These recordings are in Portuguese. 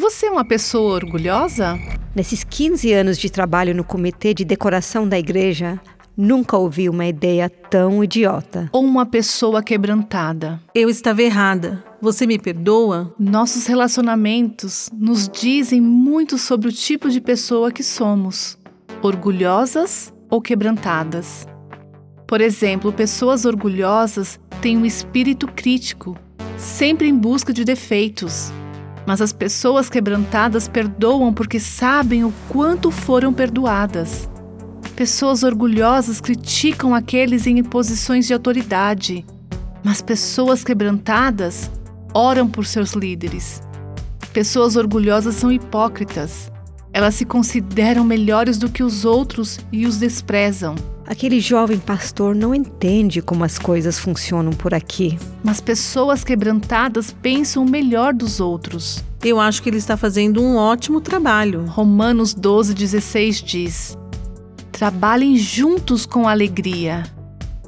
Você é uma pessoa orgulhosa? Nesses 15 anos de trabalho no comitê de decoração da igreja, nunca ouvi uma ideia tão idiota. Ou uma pessoa quebrantada? Eu estava errada. Você me perdoa? Nossos relacionamentos nos dizem muito sobre o tipo de pessoa que somos: orgulhosas ou quebrantadas. Por exemplo, pessoas orgulhosas têm um espírito crítico, sempre em busca de defeitos. Mas as pessoas quebrantadas perdoam porque sabem o quanto foram perdoadas. Pessoas orgulhosas criticam aqueles em posições de autoridade, mas pessoas quebrantadas oram por seus líderes. Pessoas orgulhosas são hipócritas. Elas se consideram melhores do que os outros e os desprezam. Aquele jovem pastor não entende como as coisas funcionam por aqui. Mas pessoas quebrantadas pensam o melhor dos outros. Eu acho que ele está fazendo um ótimo trabalho. Romanos 12,16 diz: Trabalhem juntos com alegria.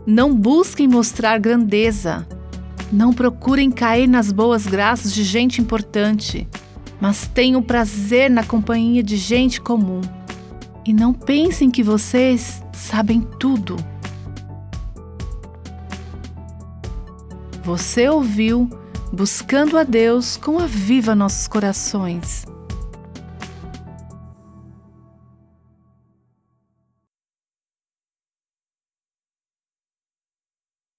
Não busquem mostrar grandeza. Não procurem cair nas boas graças de gente importante, mas tenham prazer na companhia de gente comum. E não pensem que vocês sabem tudo. Você ouviu Buscando a Deus com a Viva Nossos Corações.